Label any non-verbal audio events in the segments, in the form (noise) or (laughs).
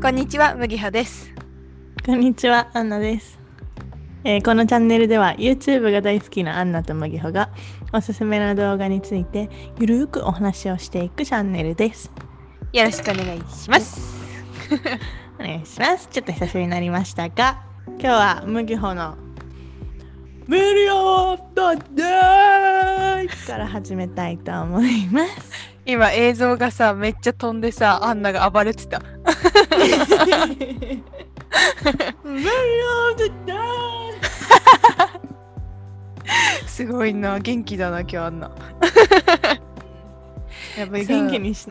こんにちは、麦葉です。こんにちは、アンナです、えーこのチャンネルでは YouTube が大好きなアンナと麦穂がおすすめの動画についてゆるーくお話をしていくチャンネルです。よろしくお願いします。(laughs) お願いします。ちょっと久しぶりになりましたが、今日は麦穂の無料だデイから始めたいと思います。今映像がさ、めっちゃ飛んでさ、アンナが暴れてた。(laughs) すごいな、元気だな、今日アンナ。イ (laughs) やっぱり元気にし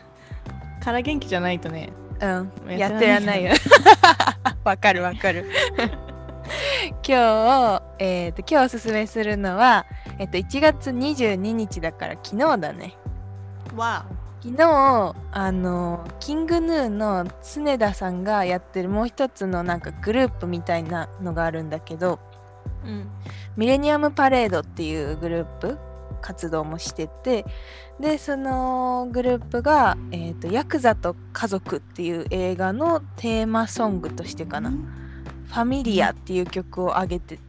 から元気じゃないとね。うん、やっててらんないよ。わかるわかる。今日、えっ、と、今日おすすめするのは、えっ、と、1月22日だから昨日だね。わ昨日あのキングヌーの常田さんがやってるもう一つのなんかグループみたいなのがあるんだけどうん。ミレニアムパレードっていうグループ活動もしててでそのグループが、えーと「ヤクザと家族」っていう映画のテーマソングとしてかな「ファミリア」っていう曲を上げて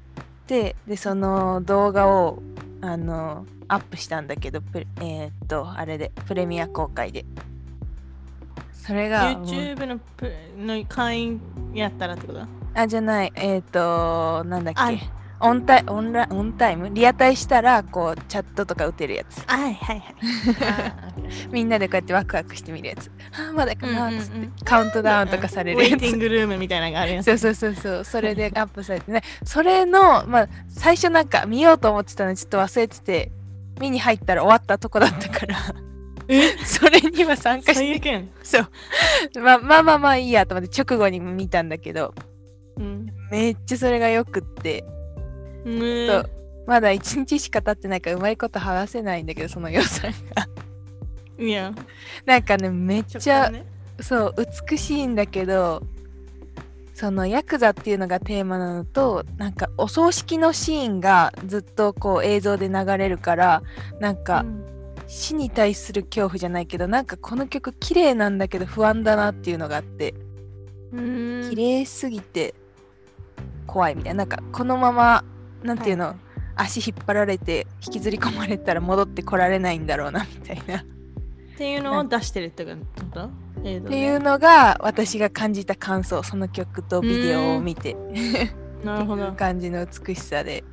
てでその動画をあのアップしたんだけどプレえーっとあれでプレミア公開で。それが YouTube のプの会員やったらってこと？あじゃない。えーっとなんだっあけオンタイオンラオンタイム？リアタイしたらこうチャットとか打てるやつ。はいはいはい。(laughs) みんなでこうやってワクワクしてみるやつ。あーまだかなっつって、うんうんうん。カウントダウンとかされウるやつ。ェイティングルームみたいなのがあるやつ。そうそうそうそう。それでアップされてね。それのまあ最初なんか見ようと思ってたのにちょっと忘れてて見に入ったら終わったとこだったから。え？(laughs) それには参加して。そう。まあまあまあまあいいやと思って直後に見たんだけど。うん。めっちゃそれがよくって。ねそう。まだ1日しか経ってないからうまいこと話せないんだけどその予算が。いや、なんかねめっちゃ、ね、そう美しいんだけどそのヤクザっていうのがテーマなのとなんかお葬式のシーンがずっとこう映像で流れるからなんか死に対する恐怖じゃないけどなんかこの曲綺麗なんだけど不安だなっていうのがあってうん、綺麗すぎて怖いみたいな。なんかこのままなんていうの、はい足引っ張られて引きずり込まれたら戻ってこられないんだろうなみたいな。っっていうのを出してるってこと？映像でていうのが私が感じた感想その曲とビデオを見て。なるほど。感じの美しさで。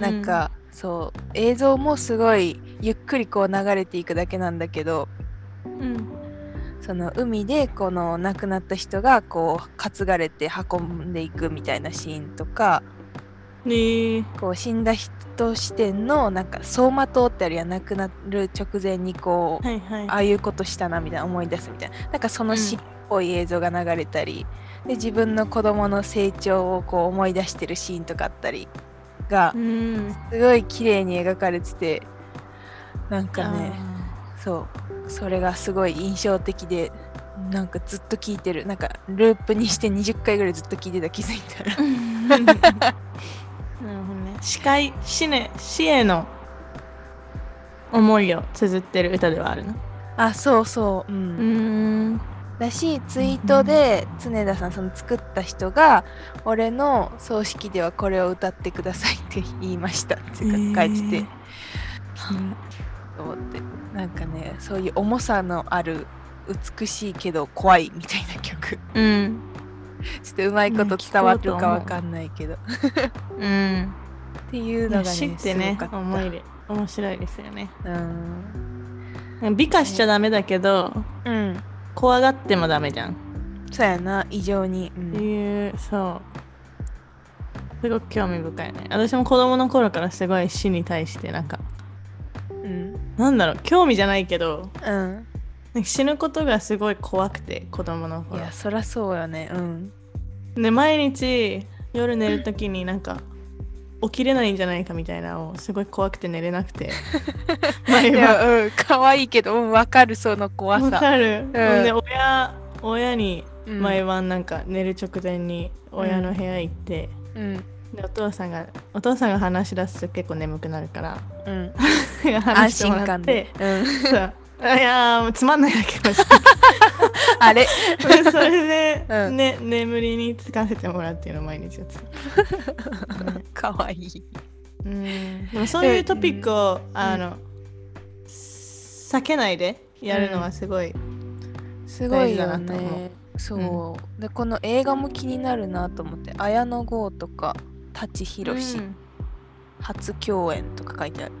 なんか、そう映像もすごいゆっくりこう流れていくだけなんだけどうん。その海でこの亡くなった人がこう担がれて運んでいくみたいなシーンとかねえ。こう死んだ人視点のなんか走馬灯ってあるやん亡くなる直前にこうはいはい。ああいうことしたなみたいな思い出すみたいななんかそのうん詩っぽい映像が流れたり、で自分の子供の成長をこう思い出してるシーンとかあったりがうん。すごい綺麗に描かれててなんかねそうそれがすごい印象的でなんかずっと聞いてるなんかループにして20回ぐらいずっと聞いてた気づいたら。司会、死ね、死への思いを綴ってる歌ではあるの？あそうそううん、うん。だしツイートで常田さんその作った人が俺の葬式ではこれを歌ってくださいって言いましたっていうか書いてて、と思ってなんかねそういう重さのある美しいけど怖いみたいな曲うん。(laughs) ちょっとうまいこと伝わるかわかんないけど、っ (laughs) うん。ていうのがね死ってねすごかった思いで面白いですよね。うん美化しちゃダメだけど、うん怖がってもダメじゃん。そうやな異常に、うってん、いう、そう。すごく興味深いね。私も子供の頃からすごい死に対してなんか、うんなんだろう、興味じゃないけど、うんなんか死ぬことがすごい怖くて、子供のい頃や。そらそうよねうんで、毎日夜寝るときになんか、起きれないんじゃないかみたいなのをすごい怖くて寝れなくて。(laughs) 毎い晩。やうん可愛いけどうんわかるその怖わさ。かる、ん。で親親にうん。毎晩なんか寝る直前に親の部屋行って、うん。でお父さんがお父さんが話し出すと結構眠くなるから。うん。(laughs) 話してもら安心感ってで。うん。そう。いやつまんないだけマジ (laughs) あれ？でそれで、うん。ね眠りにつかせてもらうっていうのを毎日やってた、ね (laughs) かわいい。うん。でもそういうトピックをあの、避けないでやるのはすごい、すごいよね。そう、でこの映画も気になるなと思って綾野剛とか舘ひろし、うん。初共演とか書いてある。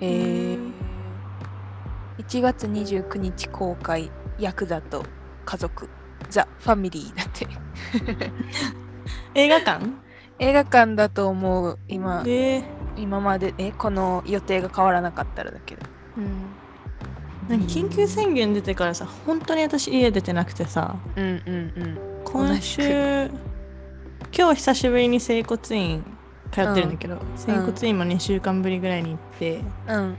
へえうん。1月29日公開ヤクザと家族ザ・ファミリーだって。(laughs) 映画館？映画館だと思う今。で、今までえこの予定が変わらなかったらだけど。うん、なんか緊急宣言出てからさ本当に私家出てなくてさ。うんうんうん。今週今日久しぶりに整骨院通ってるんだけど、整骨院も2週間ぶりぐらいに行って、うん。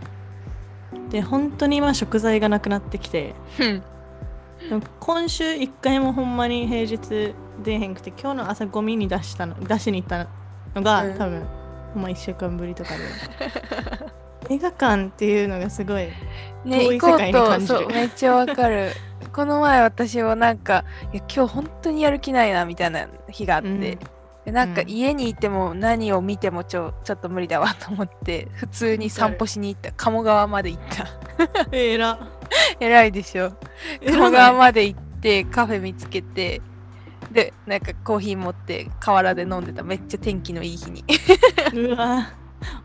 で本当に今食材がなくなってきて今週1回もほんまに平日出へんくて今日の朝ゴミに出したの出しに行ったのが、うん。多分ほんま1週間ぶりとかで。(laughs) 映画館っていうのがすごいね遠い世界に感じる。そうめっちゃわかる。(laughs) この前私はなんかいや今日本当にやる気ないなみたいな日があって、うん。でなんかうん。家にいても何を見てもちょちょっと無理だわと思って普通に散歩しに行った。鴨川まで行った。(laughs) えら (laughs) 偉いでしょ。鴨川まで行ってカフェ見つけてでなんかコーヒー持って河原で飲んでた。めっちゃ天気のいい日に。(laughs) うわ。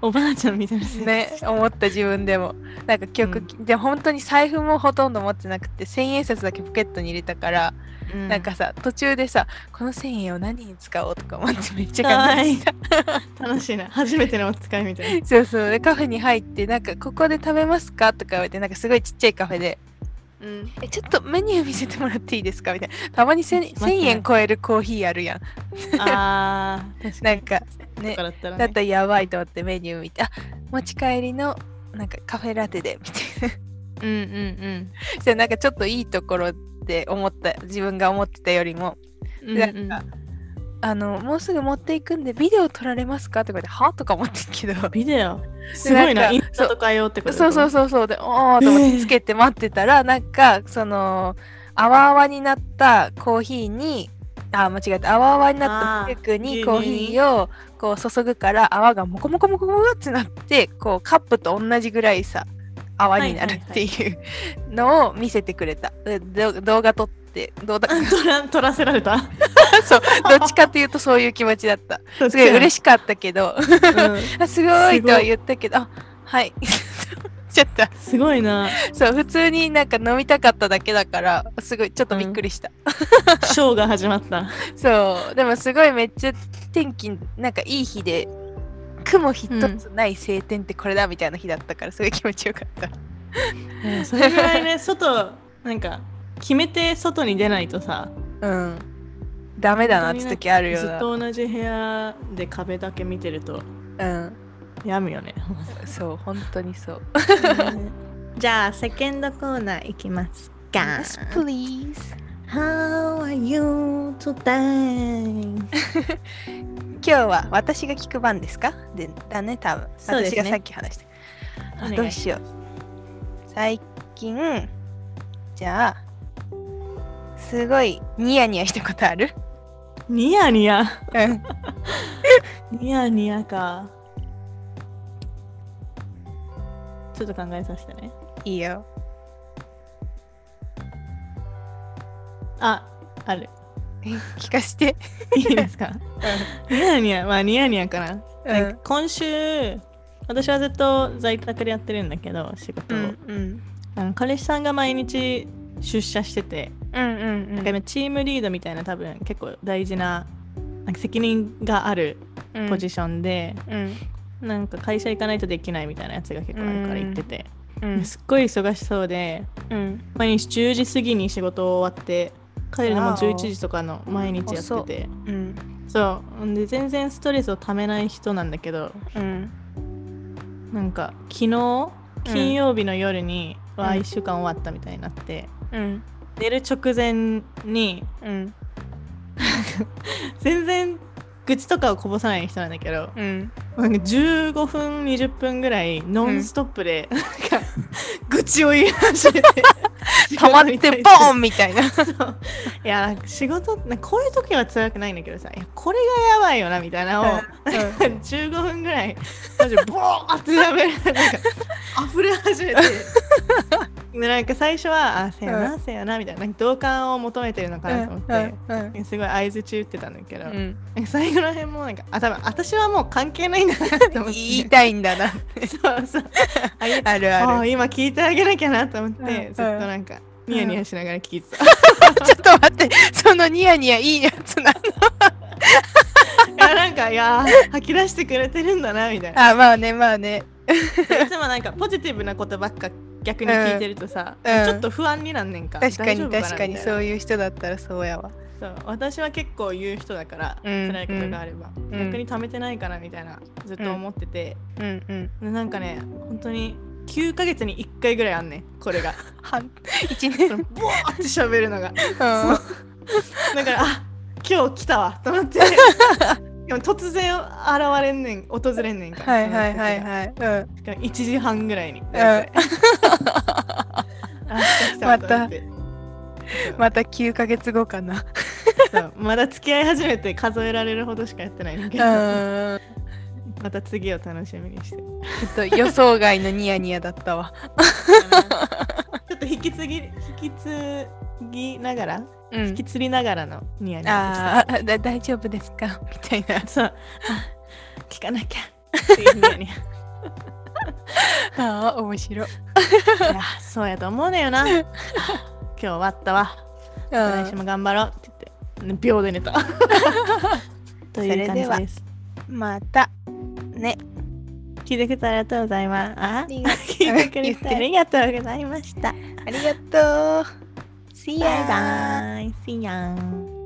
おばあちゃんみたいな。生活ね思った自分でも。なんか曲、で本当に財布もほとんど持ってなくて千円札だけポケットに入れたから、うん。なんかさ途中でさこの千円を何に使おうとか思ってめっちゃ考えてた。楽しいな。初めてのお使いみたいな。そうそう。でカフェに入ってなんかここで食べますかとか言われてなんかすごいちっちゃいカフェで。うん。えちょっとメニュー見せてもらっていいですかみたいな。たまに 1000, (laughs) 待って。ね1000円超えるコーヒーあるやん。(laughs) あー確かなんかにねだったら、ね、だったらやばいと思ってメニュー見てあ持ち帰りのなんかカフェラテでみたいな。うんうんうん。(laughs) そなんかちょっといいところって思った自分が思ってたよりも。うんうん。なんかあのもうすぐ持っていくんでビデオ撮られますかとか言っては？とか思ってるけど。ビデオ？(laughs) すごいな。インスタとかよってこと？そうそううそうそう。でおーと思ってつけて待ってたら、なんかその泡泡になったコーヒーにあ間違えた。泡泡になったミルクにあーコーヒーをこう注ぐから泡がモコモコモコモコってなってこうカップと同じぐらいさ泡になるっていうのを見せてくれた、動画撮ってどうだ？(laughs) 撮ら撮らせられた？(laughs) そう。どっちかっていうとそういう気持ちだった。すごい嬉ししかったけど。い、(laughs) あすごいとは言ったけど。あはい。ちょっと。うんすごいな。そう普通になんか飲みたかっただけだからすごいちょっとびっくりした、ショーが始まった。そう。でもすごいめっちゃ天気なんかいい日で雲一つない晴天ってこれだみたいな日だったからすごい気持ちよかった。うんそれぐらいね外なんか決めて外に出ないとさうん。ダメだなって時あるよずっなと同じ部屋で壁だけ見てるとうん。やむよね。そう本当にそう。(laughs) じゃあセカンドコーナーいきますか。Yes please How are you today? (laughs) 今日は私が聞く番ですか？でだね多分。そうですね。私がさっき話した。あどうしよう。最近じゃあすごいニヤニヤしたことある？ニヤニヤ？うん。(laughs) ニヤニヤか。ちょっと考えさせてね。いいよあある。え聞かして。いいですか？ニヤニヤまあニヤニヤかな、うん。なんか今週私はずっと在宅でやってるんだけど仕事を、うんうん。あの彼氏さんが毎日出社してて、うんうんうん。なんか今チームリードみたいな多分結構大事ななんか責任があるポジションで、うん。なんか会社行かないとできないみたいなやつが結構あるから言ってて、うん。すっごい忙しそうでうん。毎日10時過ぎに仕事終わって帰るのもわお。11時とかの毎日やってて。うん。そう。で全然ストレスをためない人なんだけどうん。なんか昨日金曜日の夜に、んわあ1週間終わったみたいになって、うん。寝る直前にうん。全然愚痴とかをこぼさない人なんだけどうん。なんか15分20分ぐらいノンストップで、なんか愚痴を言い始めて溜まってボーンみたいな。(laughs) いや仕事なこういう時は辛くないんだけどさこれがやばいよなみたいなのを、うんなん。か (laughs) 15分ぐらいマジでボーってやべるなんか (laughs) 溢れ始めて。でなんか最初は「あせやな、せやな」みたいななんか同感を求めてるのかなと思って、うんすごい相づち打ってたんだけど、最後らへんもなんかあ多分私はもう関係ないんだなって思って。言いたいんだなそうそう。あるある。あ今聞いてあげなきゃなと思って、うん。ずっとなんかニヤニヤしながら聞いてた、(laughs) ちょっと待ってそのニヤニヤいいやつなの。(laughs) いやなんかいやー吐き出してくれてるんだなみたいな。(laughs) あまあねまあね。いつもなんかポジティブなことばっか逆に聞いてるとさ、うんちょっと不安になんねんか。確かに確かに。そういう人だったらそうやわ。そう。私は結構言う人だから、うん辛いことがあれば、ん。逆に貯めてないかなみたいなずっと思ってて、うんうん。でなんかね本当に9ヶ月に1回ぐらいあんねんこれが。半一その年ボーって喋るのが。うん。だからあ今日来たわと思って。(laughs) でも突然現れんねん訪れんねんからはいはいはいい。はいうん。しかも1時半ぐらいに、ん。大体 (laughs) あ来たまた。9ヶ月後かな。まだ付き合い始めて数えられるほどしかやってないんだけうどんまた次を楽しみにして。るちょっと予想外のニヤニヤだったわ。(laughs) ちょっと引き継ぎ引き継ぎながら、うん。引き継ぎながらのニヤニヤでした。ああだ大丈夫ですか？みたいな。そう。あ聞かなきゃ。っていうニヤニヤ。(laughs) ああ面白い。いやそうやと思うねよな。今日終わったわ。来週も頑張ろうって言って秒で寝た。(laughs) という感じです。またね。聞いてくれてありがとうございます。あ？ありが (laughs) 聞いてくれてありがとうございました。ありがとう。See ya バイ。See ya